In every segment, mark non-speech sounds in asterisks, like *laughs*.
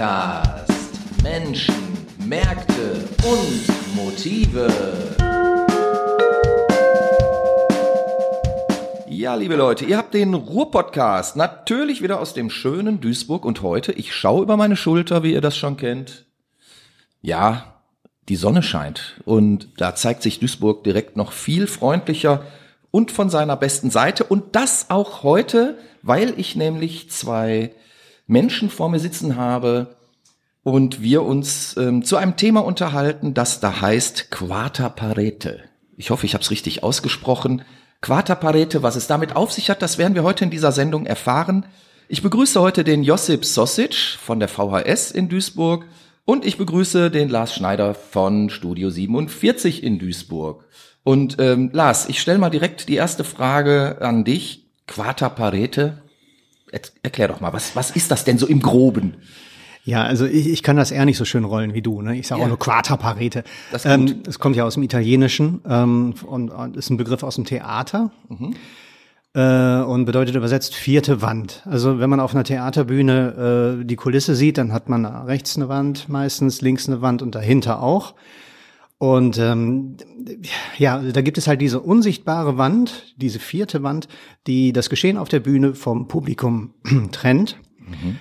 Podcast Menschen, Märkte und Motive. Ja, liebe Leute, ihr habt den Ruhr-Podcast natürlich wieder aus dem schönen Duisburg und heute, ich schaue über meine Schulter, wie ihr das schon kennt. Ja, die Sonne scheint und da zeigt sich Duisburg direkt noch viel freundlicher und von seiner besten Seite und das auch heute, weil ich nämlich zwei Menschen vor mir sitzen habe und wir uns ähm, zu einem Thema unterhalten, das da heißt Quarta Parete. Ich hoffe, ich habe es richtig ausgesprochen. Quarta Parete, was es damit auf sich hat, das werden wir heute in dieser Sendung erfahren. Ich begrüße heute den Josip Sosic von der VHS in Duisburg und ich begrüße den Lars Schneider von Studio 47 in Duisburg. Und ähm, Lars, ich stelle mal direkt die erste Frage an dich. Quarta Parete, erklär doch mal, was, was ist das denn so im Groben? Ja, also ich, ich kann das eher nicht so schön rollen wie du. Ne? Ich sage ja. auch nur Quarta Parete. Das, ähm, das kommt ja aus dem Italienischen ähm, und, und ist ein Begriff aus dem Theater. Mhm. Äh, und bedeutet übersetzt vierte Wand. Also wenn man auf einer Theaterbühne äh, die Kulisse sieht, dann hat man rechts eine Wand, meistens links eine Wand und dahinter auch. Und ähm, ja, da gibt es halt diese unsichtbare Wand, diese vierte Wand, die das Geschehen auf der Bühne vom Publikum *clears throat* trennt. Mhm.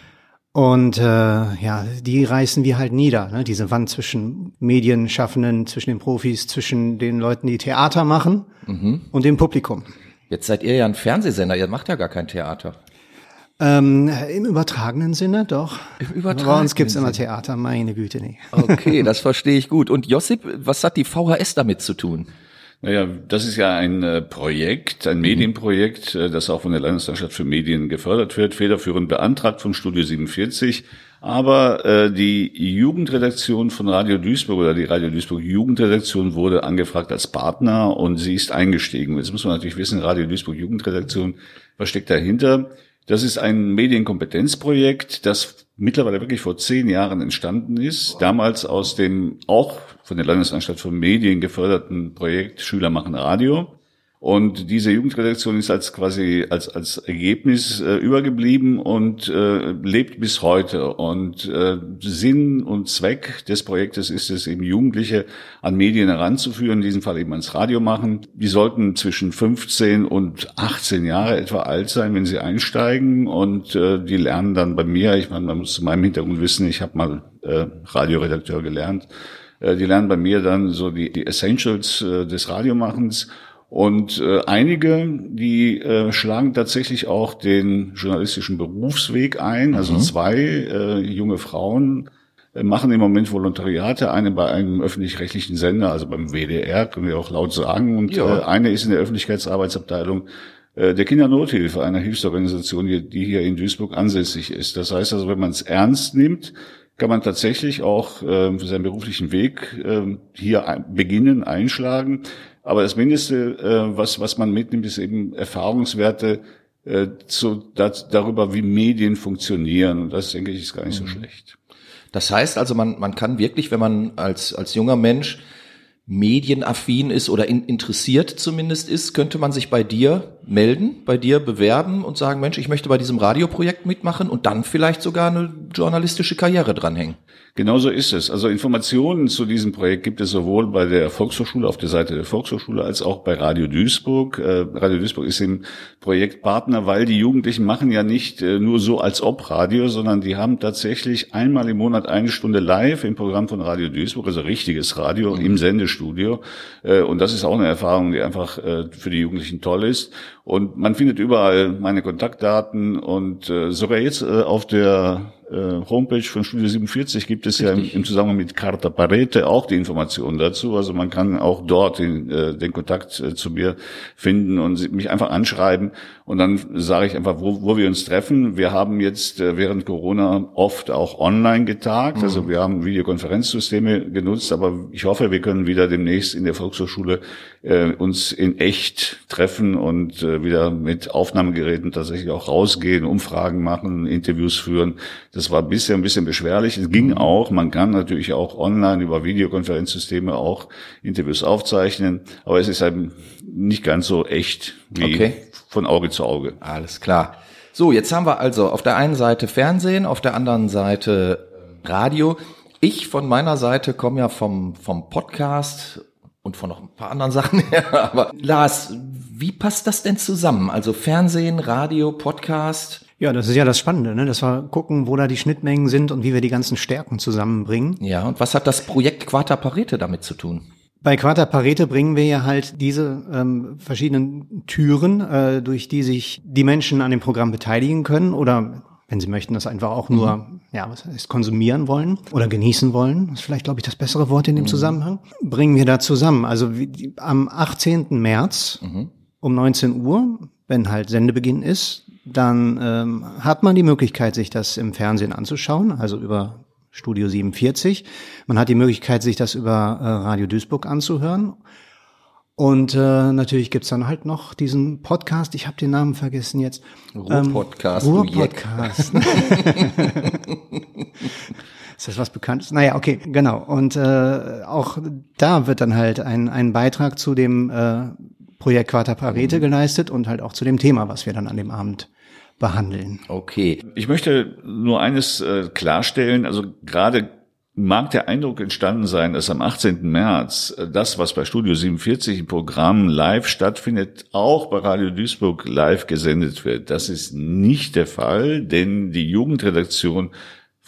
Und äh, ja, die reißen wir halt nieder, ne? diese Wand zwischen Medienschaffenden, zwischen den Profis, zwischen den Leuten, die Theater machen mhm. und dem Publikum. Jetzt seid ihr ja ein Fernsehsender, ihr macht ja gar kein Theater. Ähm, Im übertragenen Sinne doch. Im übertragenen Bei uns gibt's immer Theater, meine Güte, nee. Okay, *laughs* das verstehe ich gut. Und Josip, was hat die VHS damit zu tun? Naja, das ist ja ein äh, Projekt, ein mhm. Medienprojekt, äh, das auch von der Landesanstalt für Medien gefördert wird, federführend beantragt vom Studio 47. Aber äh, die Jugendredaktion von Radio Duisburg oder die Radio Duisburg Jugendredaktion wurde angefragt als Partner und sie ist eingestiegen. Jetzt muss man natürlich wissen, Radio Duisburg Jugendredaktion, was steckt dahinter? Das ist ein Medienkompetenzprojekt, das mittlerweile wirklich vor zehn Jahren entstanden ist. Damals aus dem auch von der Landesanstalt für Medien geförderten Projekt Schüler machen Radio. Und diese Jugendredaktion ist als quasi als als Ergebnis äh, übergeblieben und äh, lebt bis heute. Und äh, Sinn und Zweck des Projektes ist es, eben Jugendliche an Medien heranzuführen, in diesem Fall eben ans Radio machen. Die sollten zwischen 15 und 18 Jahre etwa alt sein, wenn sie einsteigen. Und äh, die lernen dann bei mir, ich meine, man muss zu meinem Hintergrund wissen, ich habe mal äh, Radioredakteur gelernt. Äh, die lernen bei mir dann so die, die Essentials äh, des Radiomachens und äh, einige, die äh, schlagen tatsächlich auch den journalistischen Berufsweg ein. Also mhm. zwei äh, junge Frauen äh, machen im Moment Volontariate. Eine bei einem öffentlich-rechtlichen Sender, also beim WDR, können wir auch laut sagen. Und ja. äh, eine ist in der Öffentlichkeitsarbeitsabteilung äh, der Kindernothilfe, einer Hilfsorganisation, die, die hier in Duisburg ansässig ist. Das heißt also, wenn man es ernst nimmt, kann man tatsächlich auch äh, für seinen beruflichen Weg äh, hier ein, beginnen, einschlagen. Aber das Mindeste, äh, was, was man mitnimmt, ist eben Erfahrungswerte äh, zu, das, darüber, wie Medien funktionieren. Und das, denke ich, ist gar nicht so mhm. schlecht. Das heißt also, man, man kann wirklich, wenn man als, als junger Mensch medienaffin ist oder in, interessiert zumindest ist, könnte man sich bei dir melden, bei dir bewerben und sagen, Mensch, ich möchte bei diesem Radioprojekt mitmachen und dann vielleicht sogar eine journalistische Karriere dranhängen. Genauso ist es. Also Informationen zu diesem Projekt gibt es sowohl bei der Volkshochschule auf der Seite der Volkshochschule als auch bei Radio Duisburg. Äh, Radio Duisburg ist im Projekt Partner, weil die Jugendlichen machen ja nicht äh, nur so als ob Radio, sondern die haben tatsächlich einmal im Monat eine Stunde live im Programm von Radio Duisburg, also richtiges Radio mhm. im Sendestudio. Äh, und das ist auch eine Erfahrung, die einfach für die Jugendlichen toll ist. Und man findet überall meine Kontaktdaten und sogar jetzt auf der äh, Homepage von Studio 47 gibt es Richtig. ja im, im, Zusammenhang mit Carta Parete auch die Informationen dazu. Also man kann auch dort den, äh, den Kontakt äh, zu mir finden und mich einfach anschreiben. Und dann sage ich einfach, wo, wo wir uns treffen. Wir haben jetzt äh, während Corona oft auch online getagt. Mhm. Also wir haben Videokonferenzsysteme genutzt, aber ich hoffe, wir können wieder demnächst in der Volkshochschule äh, uns in echt treffen und äh, wieder mit Aufnahmegeräten tatsächlich auch rausgehen, Umfragen machen, Interviews führen. Das war bisher ein bisschen beschwerlich. Es ging mhm. auch. Man kann natürlich auch online über Videokonferenzsysteme auch Interviews aufzeichnen. Aber es ist halt nicht ganz so echt wie okay. Von Auge zu Auge. Alles klar. So, jetzt haben wir also auf der einen Seite Fernsehen, auf der anderen Seite ähm, Radio. Ich von meiner Seite komme ja vom, vom Podcast und von noch ein paar anderen *laughs* Sachen her. Aber Lars, wie passt das denn zusammen? Also Fernsehen, Radio, Podcast? Ja, das ist ja das Spannende, ne? dass wir gucken, wo da die Schnittmengen sind und wie wir die ganzen Stärken zusammenbringen. Ja, und was hat das Projekt Quarta Parete damit zu tun? Bei Quarta Parete bringen wir ja halt diese ähm, verschiedenen Türen, äh, durch die sich die Menschen an dem Programm beteiligen können oder wenn sie möchten, das einfach auch nur, mhm. ja, was heißt, konsumieren wollen oder genießen wollen, das ist vielleicht, glaube ich, das bessere Wort in dem mhm. Zusammenhang, bringen wir da zusammen. Also wie, am 18. März mhm. um 19 Uhr, wenn halt Sendebeginn ist, dann ähm, hat man die Möglichkeit, sich das im Fernsehen anzuschauen, also über Studio 47. Man hat die Möglichkeit, sich das über äh, Radio Duisburg anzuhören. Und äh, natürlich gibt's dann halt noch diesen Podcast, ich habe den Namen vergessen jetzt. Ruhr-Podcast. Ähm, Ruhr-Podcast. *laughs* Ist das was Bekanntes? Naja, okay, genau. Und äh, auch da wird dann halt ein, ein Beitrag zu dem äh, Projekt Quarta Parete mhm. geleistet und halt auch zu dem Thema, was wir dann an dem Abend behandeln. Okay. Ich möchte nur eines äh, klarstellen. Also gerade mag der Eindruck entstanden sein, dass am 18. März äh, das, was bei Studio 47 im Programm live stattfindet, auch bei Radio Duisburg live gesendet wird. Das ist nicht der Fall, denn die Jugendredaktion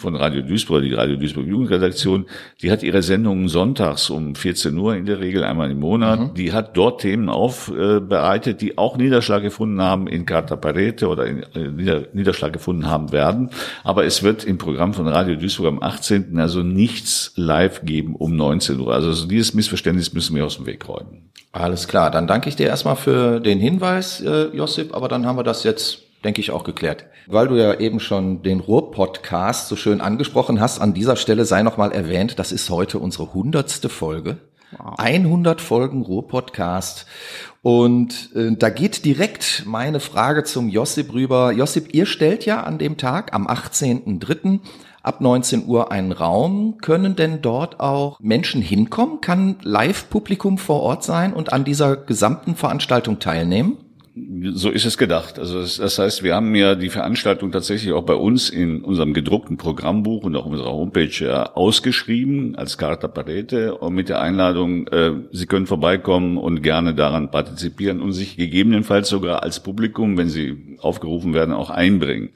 von Radio Duisburg, die Radio Duisburg Jugendredaktion, die hat ihre Sendungen sonntags um 14 Uhr in der Regel einmal im Monat. Mhm. Die hat dort Themen aufbereitet, die auch Niederschlag gefunden haben in Carta Parete oder in, äh, Niederschlag gefunden haben werden. Aber es wird im Programm von Radio Duisburg am 18. also nichts live geben um 19 Uhr. Also dieses Missverständnis müssen wir aus dem Weg räumen. Alles klar, dann danke ich dir erstmal für den Hinweis, äh, Josip, aber dann haben wir das jetzt denke ich, auch geklärt. Weil du ja eben schon den Ruhr-Podcast so schön angesprochen hast, an dieser Stelle sei nochmal erwähnt, das ist heute unsere hundertste Folge. Wow. 100 Folgen Ruhr-Podcast. Und äh, da geht direkt meine Frage zum Josip rüber. Josip, ihr stellt ja an dem Tag, am 18.03., ab 19 Uhr einen Raum. Können denn dort auch Menschen hinkommen? Kann Live-Publikum vor Ort sein und an dieser gesamten Veranstaltung teilnehmen? So ist es gedacht. Also das, heißt, wir haben ja die Veranstaltung tatsächlich auch bei uns in unserem gedruckten Programmbuch und auch unserer Homepage ja ausgeschrieben als Carta Parete und mit der Einladung, äh, Sie können vorbeikommen und gerne daran partizipieren und sich gegebenenfalls sogar als Publikum, wenn Sie aufgerufen werden, auch einbringen.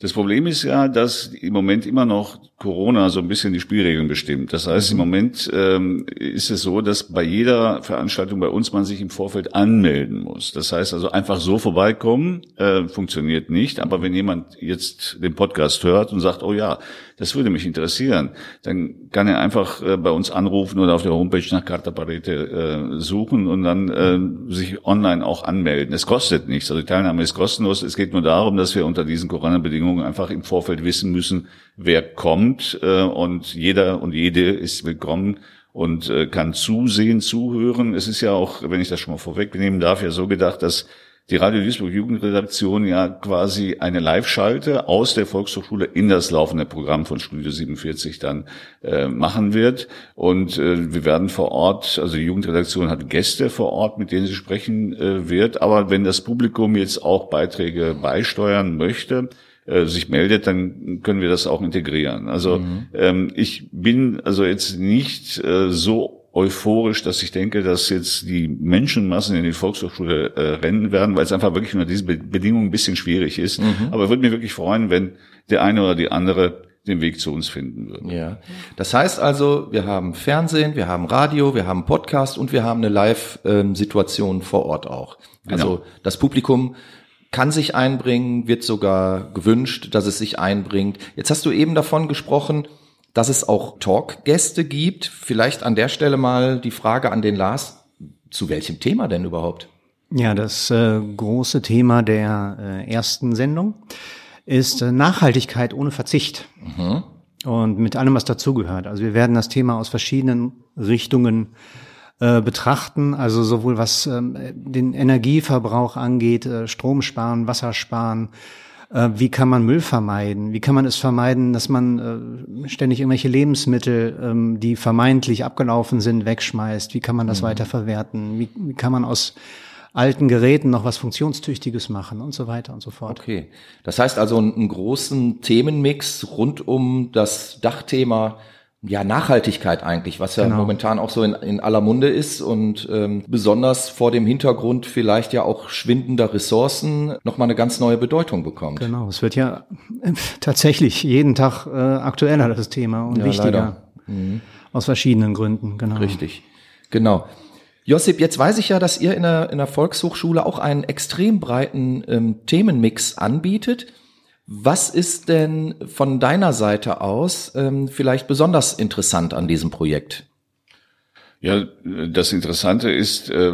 Das Problem ist ja, dass im Moment immer noch Corona so ein bisschen die Spielregeln bestimmt. Das heißt, im mhm. Moment ähm, ist es so, dass bei jeder Veranstaltung bei uns man sich im Vorfeld anmelden muss. Das heißt also einfach so vorbeikommen äh, funktioniert nicht. Aber wenn jemand jetzt den Podcast hört und sagt, oh ja, das würde mich interessieren, dann kann er einfach äh, bei uns anrufen oder auf der Homepage nach Carta Parete äh, suchen und dann äh, sich online auch anmelden. Es kostet nichts. Also die Teilnahme ist kostenlos. Es geht nur darum, dass wir unter diesen Corona-Bedingungen einfach im Vorfeld wissen müssen, wer kommt und jeder und jede ist willkommen und kann zusehen, zuhören. Es ist ja auch, wenn ich das schon mal vorwegnehmen darf, ja so gedacht, dass die Radio Duisburg Jugendredaktion ja quasi eine Live-Schalte aus der Volkshochschule in das laufende Programm von Studio 47 dann äh, machen wird. Und äh, wir werden vor Ort, also die Jugendredaktion hat Gäste vor Ort, mit denen sie sprechen äh, wird. Aber wenn das Publikum jetzt auch Beiträge beisteuern möchte, äh, sich meldet, dann können wir das auch integrieren. Also mhm. ähm, ich bin also jetzt nicht äh, so euphorisch, dass ich denke, dass jetzt die Menschenmassen in die Volkshochschule äh, rennen werden, weil es einfach wirklich unter diesen Bedingungen ein bisschen schwierig ist. Mhm. Aber würde mich wirklich freuen, wenn der eine oder die andere den Weg zu uns finden würde. Ja. Das heißt also, wir haben Fernsehen, wir haben Radio, wir haben Podcast und wir haben eine Live-Situation vor Ort auch. Genau. Also das Publikum kann sich einbringen, wird sogar gewünscht, dass es sich einbringt. Jetzt hast du eben davon gesprochen, dass es auch Talkgäste gibt. Vielleicht an der Stelle mal die Frage an den Lars, zu welchem Thema denn überhaupt? Ja, das äh, große Thema der äh, ersten Sendung ist äh, Nachhaltigkeit ohne Verzicht. Mhm. Und mit allem, was dazugehört. Also wir werden das Thema aus verschiedenen Richtungen äh, betrachten, also sowohl was ähm, den Energieverbrauch angeht, äh, Strom sparen, Wasser sparen, äh, wie kann man Müll vermeiden? Wie kann man es vermeiden, dass man äh, ständig irgendwelche Lebensmittel, ähm, die vermeintlich abgelaufen sind, wegschmeißt? Wie kann man das mhm. weiterverwerten? Wie, wie kann man aus alten Geräten noch was Funktionstüchtiges machen und so weiter und so fort. Okay. Das heißt also einen großen Themenmix rund um das Dachthema ja, Nachhaltigkeit eigentlich, was ja genau. momentan auch so in, in aller Munde ist und ähm, besonders vor dem Hintergrund vielleicht ja auch schwindender Ressourcen nochmal eine ganz neue Bedeutung bekommt. Genau, es wird ja *laughs* tatsächlich jeden Tag äh, aktueller, das Thema, und ja, wichtiger. Mhm. Aus verschiedenen Gründen, genau. Richtig, genau. Josip, jetzt weiß ich ja, dass ihr in der, in der Volkshochschule auch einen extrem breiten ähm, Themenmix anbietet. Was ist denn von deiner Seite aus ähm, vielleicht besonders interessant an diesem Projekt? Ja, das Interessante ist äh,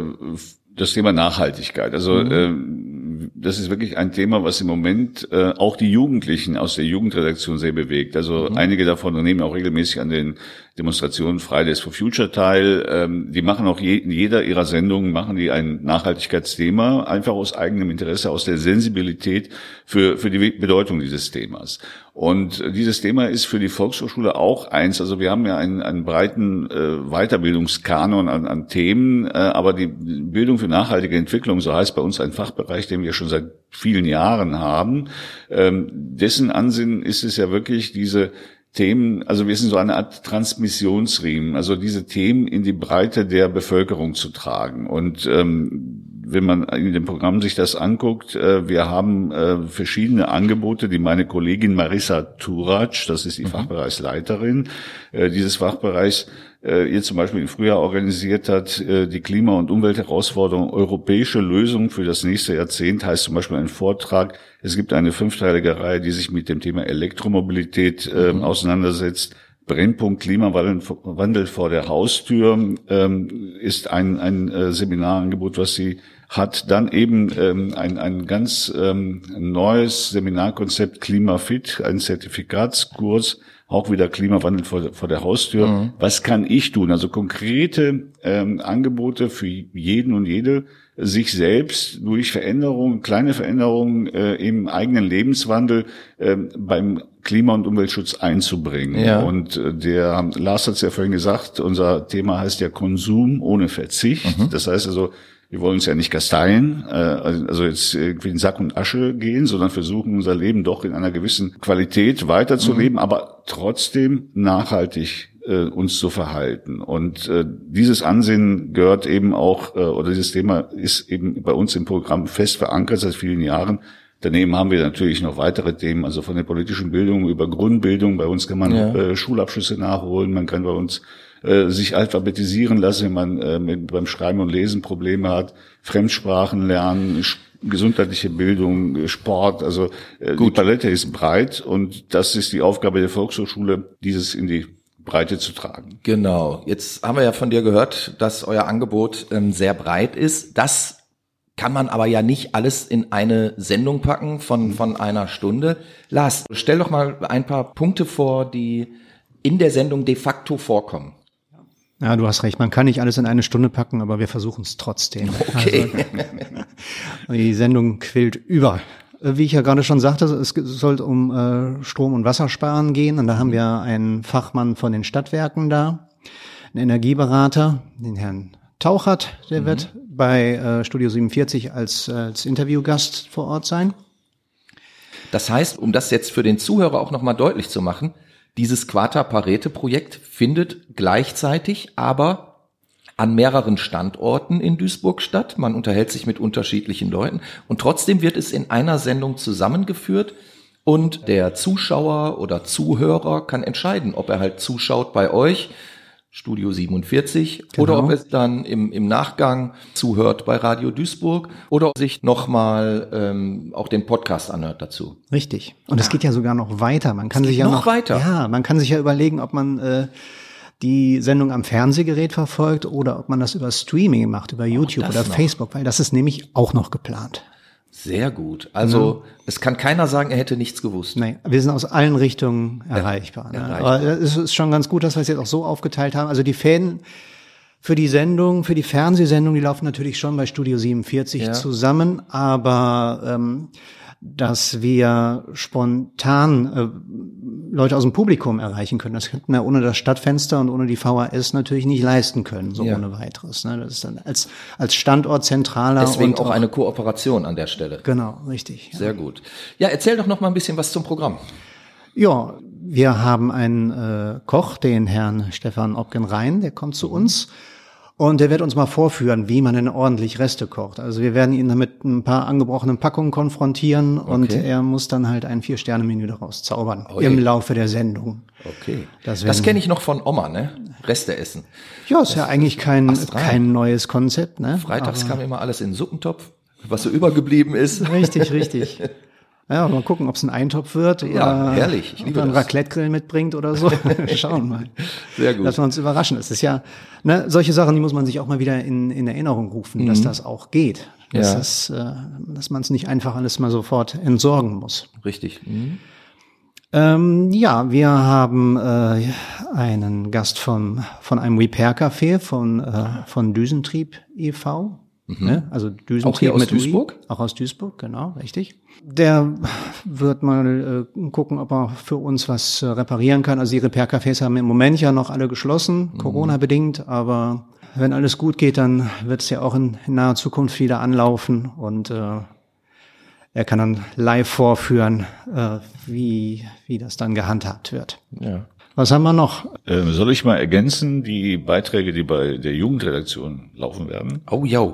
das Thema Nachhaltigkeit. Also mhm. äh, das ist wirklich ein Thema, was im Moment äh, auch die Jugendlichen aus der Jugendredaktion sehr bewegt. Also mhm. einige davon nehmen auch regelmäßig an den Demonstrationen Fridays for Future teil. Ähm, die machen auch je, in jeder ihrer Sendungen machen die ein Nachhaltigkeitsthema, einfach aus eigenem Interesse, aus der Sensibilität für, für die Bedeutung dieses Themas. Und dieses Thema ist für die Volkshochschule auch eins. Also wir haben ja einen, einen breiten äh, Weiterbildungskanon an, an Themen, äh, aber die Bildung für nachhaltige Entwicklung, so heißt bei uns ein Fachbereich, den wir schon seit vielen Jahren haben, ähm, dessen Ansinnen ist es ja wirklich diese Themen, also wir sind so eine Art Transmissionsriemen, also diese Themen in die Breite der Bevölkerung zu tragen. Und ähm, wenn man in dem Programm sich das anguckt, äh, wir haben äh, verschiedene Angebote, die meine Kollegin Marissa Turac, das ist die mhm. Fachbereichsleiterin äh, dieses Fachbereichs, jetzt zum Beispiel im Frühjahr organisiert hat, die Klima- und Umweltherausforderung europäische Lösungen für das nächste Jahrzehnt, heißt zum Beispiel ein Vortrag. Es gibt eine fünfteilige Reihe, die sich mit dem Thema Elektromobilität äh, mhm. auseinandersetzt. Brennpunkt Klimawandel vor der Haustür ähm, ist ein, ein äh, Seminarangebot, was sie hat dann eben ähm, ein, ein ganz ähm, neues Seminarkonzept Klimafit, ein Zertifikatskurs, auch wieder Klimawandel vor, vor der Haustür. Mhm. Was kann ich tun? Also konkrete ähm, Angebote für jeden und jede, sich selbst durch Veränderungen, kleine Veränderungen äh, im eigenen Lebenswandel äh, beim Klima- und Umweltschutz einzubringen. Ja. Und äh, der Lars hat es ja vorhin gesagt, unser Thema heißt ja Konsum ohne Verzicht. Mhm. Das heißt also, wir wollen uns ja nicht kasteien, äh, also jetzt irgendwie in Sack und Asche gehen, sondern versuchen unser Leben doch in einer gewissen Qualität weiterzuleben, mhm. aber trotzdem nachhaltig äh, uns zu verhalten. Und äh, dieses Ansinnen gehört eben auch, äh, oder dieses Thema ist eben bei uns im Programm fest verankert seit vielen Jahren. Daneben haben wir natürlich noch weitere Themen, also von der politischen Bildung über Grundbildung. Bei uns kann man ja. äh, Schulabschlüsse nachholen, man kann bei uns äh, sich alphabetisieren lassen, wenn man äh, mit, beim Schreiben und Lesen Probleme hat, Fremdsprachen lernen, gesundheitliche Bildung, Sport, also äh, Gut. die Palette ist breit und das ist die Aufgabe der Volkshochschule, dieses in die Breite zu tragen. Genau. Jetzt haben wir ja von dir gehört, dass euer Angebot ähm, sehr breit ist. Das kann man aber ja nicht alles in eine Sendung packen von, von einer Stunde. Lars, stell doch mal ein paar Punkte vor, die in der Sendung de facto vorkommen. Ja, du hast recht. Man kann nicht alles in eine Stunde packen, aber wir versuchen es trotzdem. Okay. Also, *laughs* die Sendung quillt über. Wie ich ja gerade schon sagte, es soll um äh, Strom- und Wassersparen gehen. Und da haben wir einen Fachmann von den Stadtwerken da, einen Energieberater, den Herrn Tauchert, der mhm. wird bei äh, Studio 47 als, als Interviewgast vor Ort sein. Das heißt, um das jetzt für den Zuhörer auch nochmal deutlich zu machen, dieses Quater-Parete-Projekt findet gleichzeitig aber an mehreren Standorten in Duisburg statt. Man unterhält sich mit unterschiedlichen Leuten und trotzdem wird es in einer Sendung zusammengeführt und der Zuschauer oder Zuhörer kann entscheiden, ob er halt zuschaut bei euch Studio 47 genau. oder ob es dann im, im Nachgang zuhört bei Radio Duisburg oder sich nochmal ähm, auch den Podcast anhört dazu. Richtig. Und es geht ja sogar noch weiter. Man kann sich ja noch, noch weiter. Ja, man kann sich ja überlegen, ob man äh, die Sendung am Fernsehgerät verfolgt oder ob man das über Streaming macht, über YouTube oder noch. Facebook, weil das ist nämlich auch noch geplant. Sehr gut. Also mhm. es kann keiner sagen, er hätte nichts gewusst. Nein, wir sind aus allen Richtungen erreichbar. Ne? erreichbar. Aber es ist schon ganz gut, dass wir es jetzt auch so aufgeteilt haben. Also die Fäden für die Sendung, für die Fernsehsendung, die laufen natürlich schon bei Studio 47 ja. zusammen, aber ähm, dass wir spontan äh, Leute aus dem Publikum erreichen können. Das könnten wir ohne das Stadtfenster und ohne die VHS natürlich nicht leisten können, so ja. ohne weiteres. Ne? Das ist dann als, als Standort zentraler. Deswegen auch, auch eine Kooperation an der Stelle. Genau, richtig. Sehr ja. gut. Ja, erzähl doch noch mal ein bisschen was zum Programm. Ja, wir haben einen äh, Koch, den Herrn Stefan Obgen-Rhein, der kommt zu uns. Und der wird uns mal vorführen, wie man denn ordentlich Reste kocht. Also wir werden ihn mit ein paar angebrochenen Packungen konfrontieren okay. und er muss dann halt ein Vier-Sterne-Menü daraus zaubern oh im Laufe der Sendung. Okay. Das, das kenne ich noch von Oma, ne? Reste essen. Ja, ist das ja eigentlich kein, kein neues Konzept, ne? Freitags Aber kam immer alles in den Suppentopf, was so übergeblieben ist. Richtig, richtig. *laughs* Ja, mal gucken, ob es ein Eintopf wird ja, oder herrlich. Ich liebe ob man einen Raclette-Grill mitbringt oder so. *laughs* Schauen mal. Sehr gut. Lassen wir uns überraschen. Es ist ja, ne, solche Sachen, die muss man sich auch mal wieder in, in Erinnerung rufen, mhm. dass das auch geht. Dass, ja. das, äh, dass man es nicht einfach alles mal sofort entsorgen muss. Richtig. Mhm. Ähm, ja, wir haben äh, einen Gast vom, von einem Repair-Café von, äh, von Düsentrieb e.V. Mhm. Ne? Also Düsentrieb auch hier aus Duisburg? Ui, auch aus Duisburg, genau, richtig. Der wird mal äh, gucken, ob er für uns was äh, reparieren kann. Also die Repair-Cafés haben im Moment ja noch alle geschlossen, mhm. Corona-bedingt, aber wenn alles gut geht, dann wird es ja auch in, in, naher Zukunft wieder anlaufen und äh, er kann dann live vorführen, äh, wie, wie das dann gehandhabt wird. Ja. Was haben wir noch? Ähm, soll ich mal ergänzen, die Beiträge, die bei der Jugendredaktion laufen werden? Oh, ja.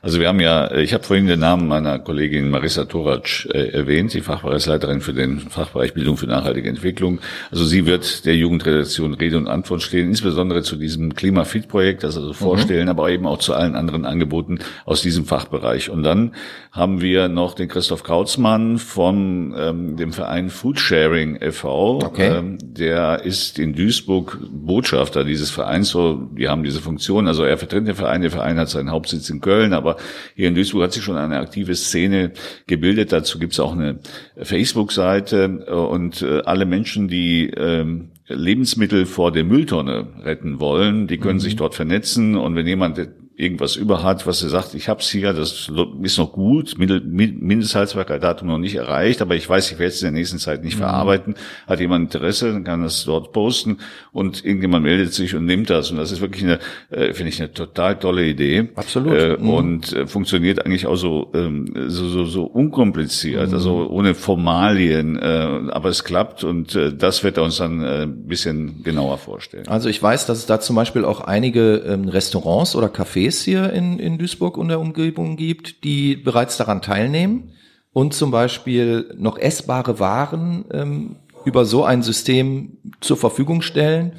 Also wir haben ja, äh, ich habe vorhin den Namen meiner Kollegin Marissa Torac äh, erwähnt, die Fachbereichsleiterin für den Fachbereich Bildung für nachhaltige Entwicklung. Also sie wird der Jugendredaktion Rede und Antwort stehen, insbesondere zu diesem Klimafit-Projekt, das also vorstellen, mhm. aber eben auch zu allen anderen Angeboten aus diesem Fachbereich. Und dann haben wir noch den Christoph Krautzmann von ähm, dem Verein Foodsharing e.V. Okay. Ähm, der ist in Duisburg Botschafter dieses Vereins. So, die haben diese Funktion. Also er vertritt den Verein. Der Verein hat seinen Hauptsitz in Köln, aber hier in Duisburg hat sich schon eine aktive Szene gebildet. Dazu gibt es auch eine Facebook-Seite und äh, alle Menschen, die ähm, Lebensmittel vor der Mülltonne retten wollen, die können mhm. sich dort vernetzen und wenn jemand irgendwas über hat, was er sagt, ich hab's hier, das ist noch gut, Mindesthaltbarkeitsdatum noch nicht erreicht, aber ich weiß, ich werde es in der nächsten Zeit nicht mhm. verarbeiten. Hat jemand Interesse, dann kann das dort posten und irgendjemand meldet sich und nimmt das. Und das ist wirklich eine, äh, finde ich, eine total tolle Idee. Absolut. Äh, mhm. Und äh, funktioniert eigentlich auch so, ähm, so, so, so unkompliziert, mhm. also ohne Formalien, äh, aber es klappt und äh, das wird er uns dann äh, ein bisschen genauer vorstellen. Also ich weiß, dass es da zum Beispiel auch einige ähm, Restaurants oder Cafés Cafés hier in, in Duisburg und der Umgebung gibt, die bereits daran teilnehmen und zum Beispiel noch essbare Waren ähm, über so ein System zur Verfügung stellen,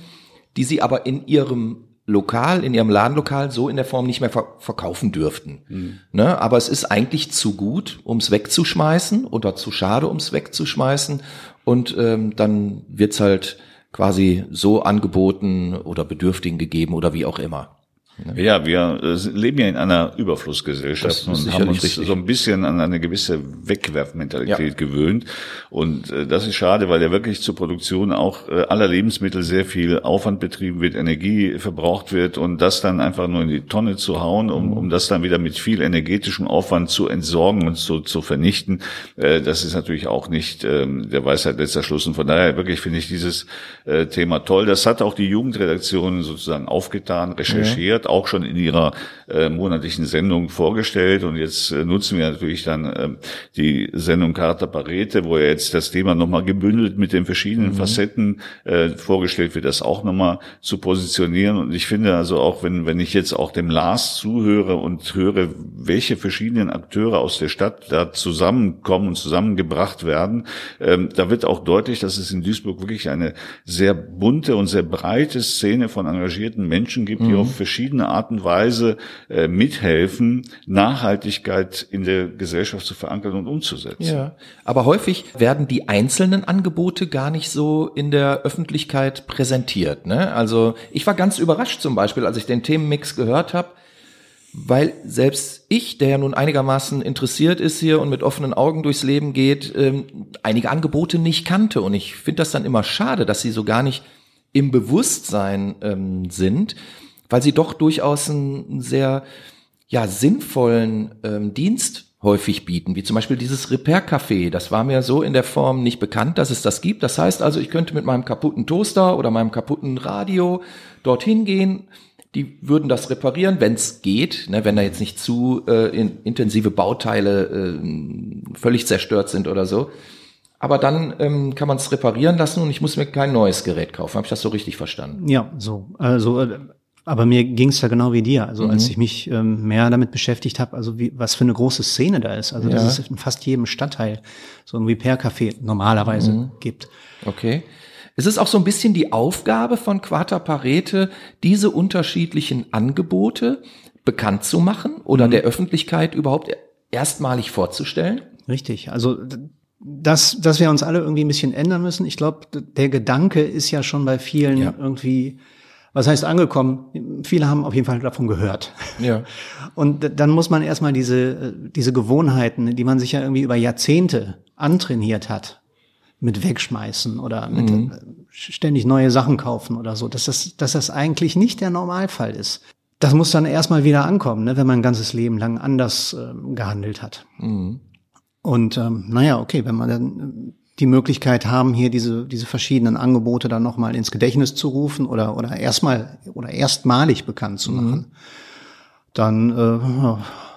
die sie aber in ihrem Lokal, in ihrem Ladenlokal so in der Form nicht mehr ver verkaufen dürften. Mhm. Ne? Aber es ist eigentlich zu gut, um es wegzuschmeißen oder zu schade, um es wegzuschmeißen. Und ähm, dann wird's halt quasi so angeboten oder Bedürftigen gegeben oder wie auch immer. Ja, wir äh, leben ja in einer Überflussgesellschaft und haben uns richtig. so ein bisschen an eine gewisse Wegwerfmentalität ja. gewöhnt. Und äh, das ist schade, weil ja wirklich zur Produktion auch äh, aller Lebensmittel sehr viel Aufwand betrieben wird, Energie verbraucht wird und das dann einfach nur in die Tonne zu hauen, um, um das dann wieder mit viel energetischem Aufwand zu entsorgen und zu, zu vernichten, äh, das ist natürlich auch nicht äh, der Weisheit letzter Schluss. Und von daher wirklich finde ich dieses äh, Thema toll. Das hat auch die Jugendredaktion sozusagen aufgetan, recherchiert. Ja auch schon in ihrer äh, monatlichen Sendung vorgestellt. Und jetzt äh, nutzen wir natürlich dann äh, die Sendung Carta Parete, wo ja jetzt das Thema nochmal gebündelt mit den verschiedenen mhm. Facetten äh, vorgestellt wird, das auch nochmal zu positionieren. Und ich finde also auch, wenn, wenn ich jetzt auch dem Lars zuhöre und höre, welche verschiedenen Akteure aus der Stadt da zusammenkommen und zusammengebracht werden, ähm, da wird auch deutlich, dass es in Duisburg wirklich eine sehr bunte und sehr breite Szene von engagierten Menschen gibt, die mhm. auf verschiedene verschiedene Art und Weise äh, mithelfen, Nachhaltigkeit in der Gesellschaft zu verankern und umzusetzen. Ja, aber häufig werden die einzelnen Angebote gar nicht so in der Öffentlichkeit präsentiert. Ne? Also ich war ganz überrascht zum Beispiel, als ich den Themenmix gehört habe, weil selbst ich, der ja nun einigermaßen interessiert ist hier und mit offenen Augen durchs Leben geht, ähm, einige Angebote nicht kannte. Und ich finde das dann immer schade, dass sie so gar nicht im Bewusstsein ähm, sind weil sie doch durchaus einen sehr ja, sinnvollen ähm, Dienst häufig bieten, wie zum Beispiel dieses Repair-Café. Das war mir so in der Form nicht bekannt, dass es das gibt. Das heißt also, ich könnte mit meinem kaputten Toaster oder meinem kaputten Radio dorthin gehen. Die würden das reparieren, wenn es geht, ne, wenn da jetzt nicht zu äh, in, intensive Bauteile äh, völlig zerstört sind oder so. Aber dann ähm, kann man es reparieren lassen und ich muss mir kein neues Gerät kaufen. Habe ich das so richtig verstanden? Ja, so. Also äh, aber mir ging es ja genau wie dir. Also mhm. als ich mich ähm, mehr damit beschäftigt habe, also wie, was für eine große Szene da ist. Also ja. dass es in fast jedem Stadtteil so ein Repair-Café normalerweise mhm. gibt. Okay. Es ist auch so ein bisschen die Aufgabe von Quarta Parete, diese unterschiedlichen Angebote bekannt zu machen oder mhm. der Öffentlichkeit überhaupt erstmalig vorzustellen? Richtig. Also dass, dass wir uns alle irgendwie ein bisschen ändern müssen. Ich glaube, der Gedanke ist ja schon bei vielen ja. irgendwie was heißt angekommen? Viele haben auf jeden Fall davon gehört. Ja. *laughs* Und dann muss man erstmal diese, diese Gewohnheiten, die man sich ja irgendwie über Jahrzehnte antrainiert hat, mit wegschmeißen oder mit mhm. ständig neue Sachen kaufen oder so, dass das, dass das eigentlich nicht der Normalfall ist. Das muss dann erstmal wieder ankommen, ne, wenn man ein ganzes Leben lang anders äh, gehandelt hat. Mhm. Und ähm, naja, okay, wenn man dann die Möglichkeit haben, hier diese, diese verschiedenen Angebote dann nochmal ins Gedächtnis zu rufen oder, oder erstmal oder erstmalig bekannt zu machen, mhm. dann äh,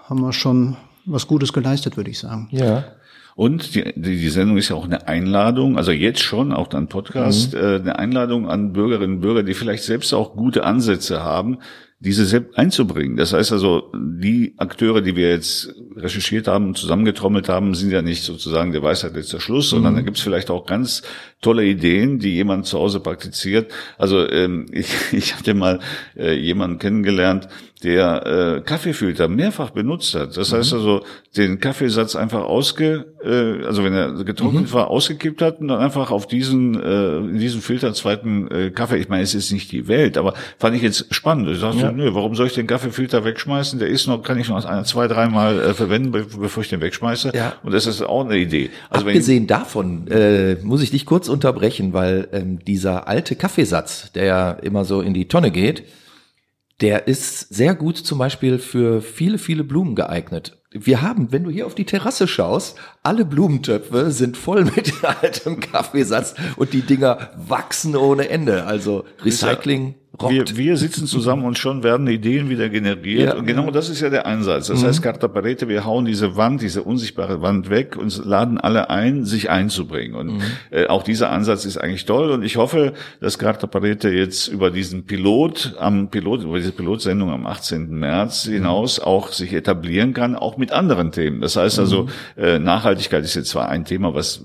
haben wir schon was Gutes geleistet, würde ich sagen. Ja. Und die, die, die Sendung ist ja auch eine Einladung, also jetzt schon, auch dann Podcast, mhm. äh, eine Einladung an Bürgerinnen und Bürger, die vielleicht selbst auch gute Ansätze haben, diese einzubringen. Das heißt also, die Akteure, die wir jetzt recherchiert haben, zusammengetrommelt haben, sind ja nicht sozusagen der Weisheit letzter Schluss, sondern mhm. da gibt es vielleicht auch ganz tolle Ideen, die jemand zu Hause praktiziert. Also ähm, *laughs* ich, ich hatte mal äh, jemanden kennengelernt, der äh, Kaffeefilter mehrfach benutzt hat. Das mhm. heißt also, den Kaffeesatz einfach ausge, äh, also wenn er getrocknet mhm. war, ausgekippt hat und dann einfach auf diesen, äh, in diesem Filter zweiten äh, Kaffee. Ich meine, es ist nicht die Welt, aber fand ich jetzt spannend. Ich dachte, ja. nö, warum soll ich den Kaffeefilter wegschmeißen? Der ist noch, kann ich noch ein, zwei, dreimal äh, verwenden, bevor ich den wegschmeiße. Ja. Und das ist auch eine Idee. Also Abgesehen davon äh, muss ich dich kurz unterbrechen, weil ähm, dieser alte Kaffeesatz, der ja immer so in die Tonne geht, der ist sehr gut zum Beispiel für viele, viele Blumen geeignet. Wir haben, wenn du hier auf die Terrasse schaust, alle Blumentöpfe sind voll *laughs* mit altem Kaffeesatz und die Dinger wachsen ohne Ende. Also Recycling wir, wir sitzen zusammen und schon werden Ideen wieder generiert. Ja. Und genau das ist ja der Einsatz. Das mhm. heißt, Carta Parete, wir hauen diese Wand, diese unsichtbare Wand weg und laden alle ein, sich einzubringen. Und mhm. äh, auch dieser Ansatz ist eigentlich toll. Und ich hoffe, dass Carta Parete jetzt über diesen Pilot, am Pilot, über diese Pilotsendung am 18. März hinaus mhm. auch sich etablieren kann, auch mit anderen Themen. Das heißt also, mhm. äh, Nachhaltigkeit ist jetzt zwar ein Thema, was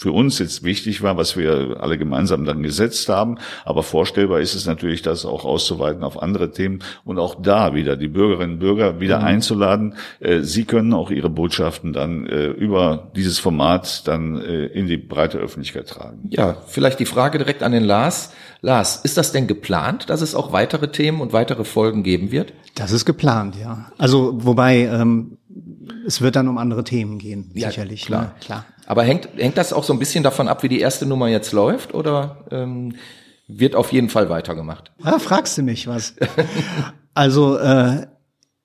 für uns jetzt wichtig war, was wir alle gemeinsam dann gesetzt haben. Aber vorstellbar ist es natürlich, das auch auszuweiten auf andere Themen und auch da wieder die Bürgerinnen und Bürger wieder mhm. einzuladen. Äh, sie können auch ihre Botschaften dann äh, über dieses Format dann äh, in die breite Öffentlichkeit tragen. Ja, vielleicht die Frage direkt an den Lars. Lars, ist das denn geplant, dass es auch weitere Themen und weitere Folgen geben wird? Das ist geplant, ja. Also wobei ähm, es wird dann um andere Themen gehen, ja, sicherlich. Klar, ne? klar. Aber hängt, hängt das auch so ein bisschen davon ab, wie die erste Nummer jetzt läuft oder ähm, wird auf jeden Fall weitergemacht? Ah, fragst du mich was. also äh,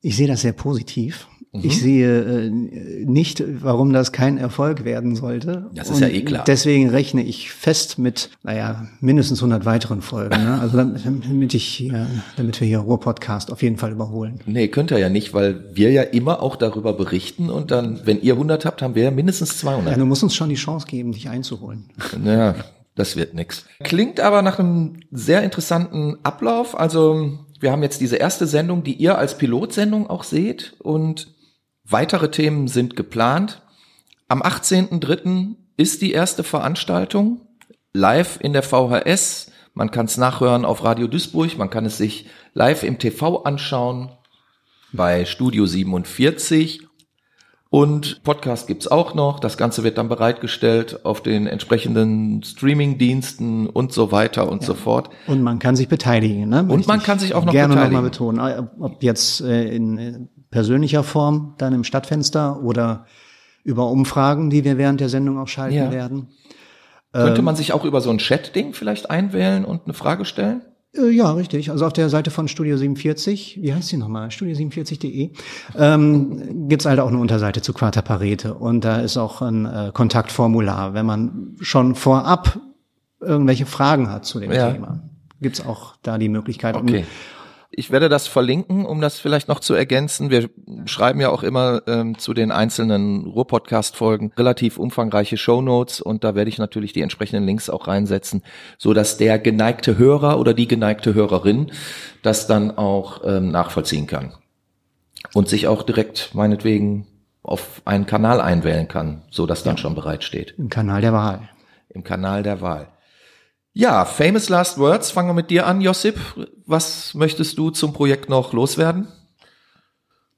ich sehe das sehr positiv. Ich mhm. sehe äh, nicht, warum das kein Erfolg werden sollte. Das ist Und ja eh klar. Deswegen rechne ich fest mit, naja, mindestens 100 weiteren Folgen. Ne? Also damit ich hier, damit wir hier Ruhr-Podcast auf jeden Fall überholen. Nee, könnt ihr ja nicht, weil wir ja immer auch darüber berichten und dann, wenn ihr 100 habt, haben wir ja mindestens 200. Ja, du musst uns schon die Chance geben, dich einzuholen. Naja, das wird nix. Klingt aber nach einem sehr interessanten Ablauf. Also wir haben jetzt diese erste Sendung, die ihr als Pilotsendung auch seht und Weitere Themen sind geplant. Am 18.03. ist die erste Veranstaltung live in der VHS. Man kann es nachhören auf Radio Duisburg, man kann es sich live im TV anschauen bei Studio 47. Und Podcast gibt's auch noch. Das Ganze wird dann bereitgestellt auf den entsprechenden Streaming-Diensten und so weiter und ja. so fort. Und man kann sich beteiligen. Ne? Und man kann sich auch noch gerne beteiligen. Gerne nochmal betonen, ob jetzt äh, in persönlicher Form dann im Stadtfenster oder über Umfragen, die wir während der Sendung auch schalten ja. werden. Könnte ähm, man sich auch über so ein Chat-Ding vielleicht einwählen und eine Frage stellen? Äh, ja, richtig. Also auf der Seite von Studio 47, wie heißt sie nochmal? Studio47.de, ähm, gibt halt auch eine Unterseite zu Quarta Parete. Und da ist auch ein äh, Kontaktformular, wenn man schon vorab irgendwelche Fragen hat zu dem ja. Thema. Gibt's auch da die Möglichkeit. Okay. Ich werde das verlinken, um das vielleicht noch zu ergänzen. Wir schreiben ja auch immer ähm, zu den einzelnen Ruhr-Podcast-Folgen relativ umfangreiche Shownotes und da werde ich natürlich die entsprechenden Links auch reinsetzen, so dass der geneigte Hörer oder die geneigte Hörerin das dann auch ähm, nachvollziehen kann und sich auch direkt meinetwegen auf einen Kanal einwählen kann, so dass dann ja. schon bereitsteht. Im Kanal der Wahl. Im Kanal der Wahl. Ja, famous last words. Fangen wir mit dir an, Josip. Was möchtest du zum Projekt noch loswerden?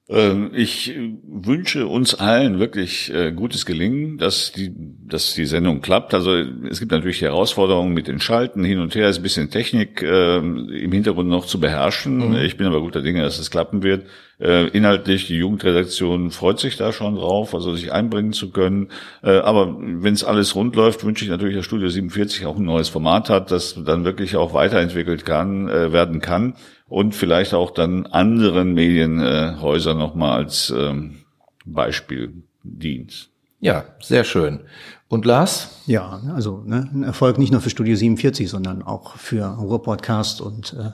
Ähm, ich wünsche uns allen wirklich äh, gutes Gelingen, dass die, dass die Sendung klappt. Also es gibt natürlich Herausforderungen mit den Schalten hin und her, ist ein bisschen Technik äh, im Hintergrund noch zu beherrschen. Mhm. Ich bin aber guter Dinge, dass es klappen wird. Äh, inhaltlich, die Jugendredaktion freut sich da schon drauf, also sich einbringen zu können. Äh, aber wenn es alles rund läuft, wünsche ich natürlich, dass Studio 47 auch ein neues Format hat, das dann wirklich auch weiterentwickelt kann, äh, werden kann und vielleicht auch dann anderen Medienhäusern nochmal als ähm, Beispiel dient. Ja, sehr schön. Und Lars? Ja, also ne, ein Erfolg nicht nur für Studio 47, sondern auch für Ruhr-Podcast und äh,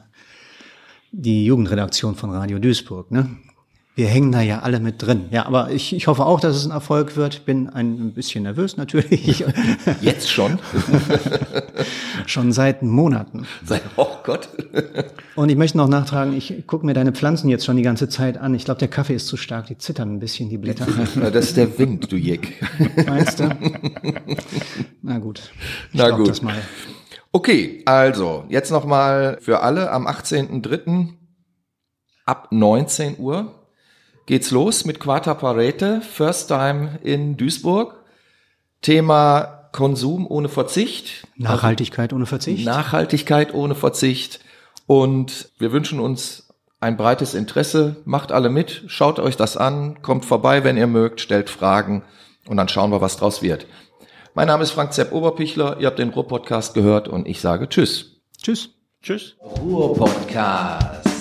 die Jugendredaktion von Radio Duisburg. Ne? Wir hängen da ja alle mit drin. Ja, aber ich, ich hoffe auch, dass es ein Erfolg wird. Bin ein bisschen nervös natürlich. Jetzt schon? *laughs* schon seit Monaten. Seit, oh Gott. Und ich möchte noch nachtragen, ich gucke mir deine Pflanzen jetzt schon die ganze Zeit an. Ich glaube, der Kaffee ist zu stark. Die zittern ein bisschen, die Blätter. das ist der Wind, du Jeck. Meinst du? Na gut. Ich Na gut. Das mal. Okay, also jetzt nochmal für alle am 18.03. ab 19 Uhr geht's los mit Quarta Parete, First Time in Duisburg. Thema Konsum ohne Verzicht. Nachhaltigkeit ohne Verzicht. Nachhaltigkeit ohne Verzicht. Und wir wünschen uns ein breites Interesse. Macht alle mit, schaut euch das an, kommt vorbei, wenn ihr mögt, stellt Fragen und dann schauen wir, was draus wird. Mein Name ist Frank Zepp Oberpichler, ihr habt den Ruhr-Podcast gehört und ich sage Tschüss. Tschüss. Tschüss. Ruhr-Podcast.